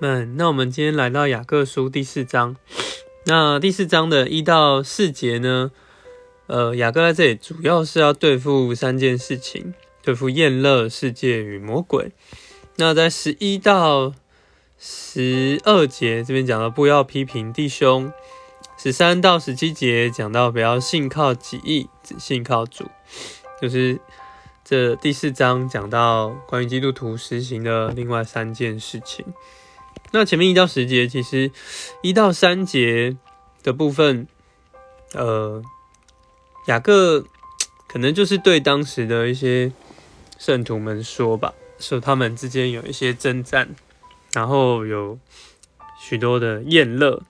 们，那我们今天来到雅各书第四章。那第四章的一到四节呢？呃，雅各在这里主要是要对付三件事情：对付厌乐、世界与魔鬼。那在十一到十二节这边讲到不要批评弟兄；十三到十七节讲到不要信靠己意，只信靠主。就是这第四章讲到关于基督徒实行的另外三件事情。那前面一到十节，其实一到三节的部分，呃，雅各可能就是对当时的一些圣徒们说吧，说他们之间有一些征战，然后有许多的厌乐。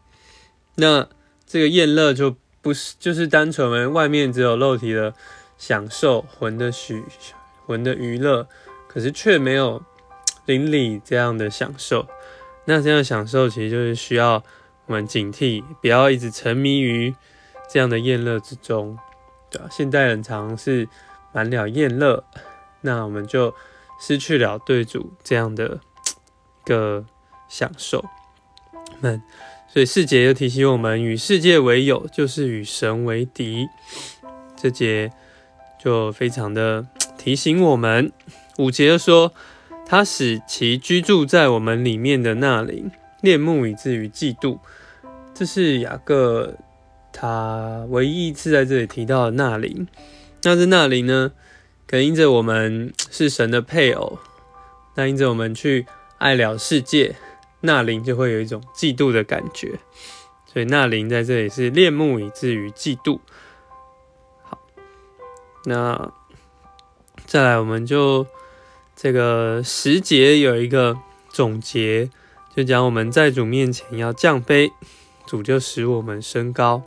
那这个厌乐就不是就是单纯为外面只有肉体的享受，魂的许魂的娱乐，可是却没有邻里这样的享受。那这样享受其实就是需要我们警惕，不要一直沉迷于这样的厌乐之中，对吧？现代人常是满了厌乐，那我们就失去了对主这样的一个享受。那所以四节又提醒我们，与世界为友，就是与神为敌。这节就非常的提醒我们。五节说。他使其居住在我们里面的那灵恋慕，以至于嫉妒。这是雅各他唯一一次在这里提到的那灵。那这那灵呢？可能因着我们是神的配偶，那因着我们去爱了世界，那灵就会有一种嫉妒的感觉。所以那灵在这里是恋慕，以至于嫉妒。好，那再来我们就。这个十节有一个总结，就讲我们在主面前要降卑，主就使我们升高。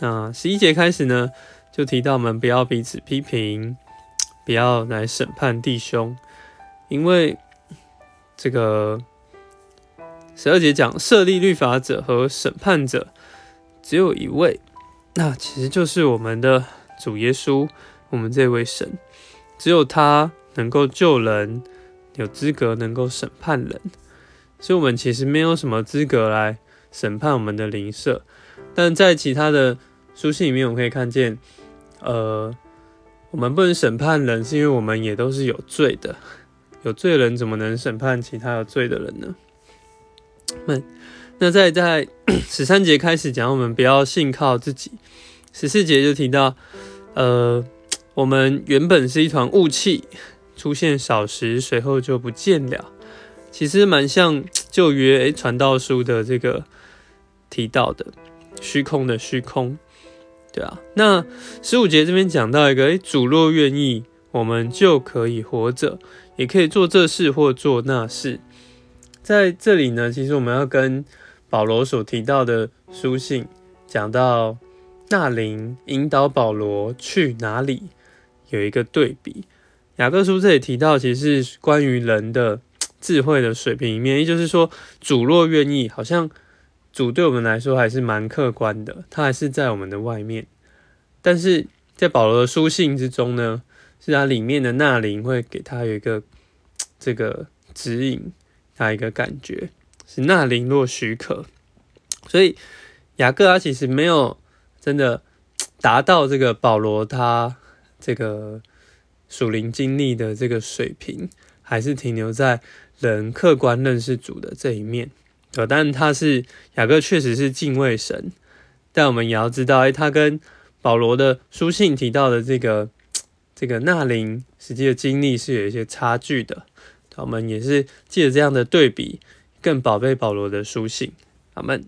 那十一节开始呢，就提到我们不要彼此批评，不要来审判弟兄，因为这个十二节讲设立律法者和审判者只有一位，那其实就是我们的主耶稣，我们这位神，只有他。能够救人，有资格能够审判人，所以我们其实没有什么资格来审判我们的邻舍。但在其他的书信里面，我们可以看见，呃，我们不能审判人，是因为我们也都是有罪的。有罪人怎么能审判其他有罪的人呢？那那在在 十三节开始讲，我们不要信靠自己。十四节就提到，呃，我们原本是一团雾气。出现少时，随后就不见了。其实蛮像 旧约传道书的这个提到的虚空的虚空，对啊。那十五节这边讲到一个，诶，主若愿意，我们就可以活着，也可以做这事或做那事。在这里呢，其实我们要跟保罗所提到的书信讲到那灵引导保罗去哪里，有一个对比。雅各书这里提到，其实是关于人的智慧的水平一面，也就是说，主若愿意，好像主对我们来说还是蛮客观的，他还是在我们的外面。但是在保罗的书信之中呢，是他里面的那灵会给他有一个这个指引，他一个感觉是那灵若许可。所以雅各他其实没有真的达到这个保罗他这个。属灵经历的这个水平，还是停留在人客观认识主的这一面，呃但他是雅各，确实是敬畏神，但我们也要知道，哎，他跟保罗的书信提到的这个这个纳灵实际的经历是有一些差距的。我们也是借着这样的对比，更宝贝保罗的书信。阿门。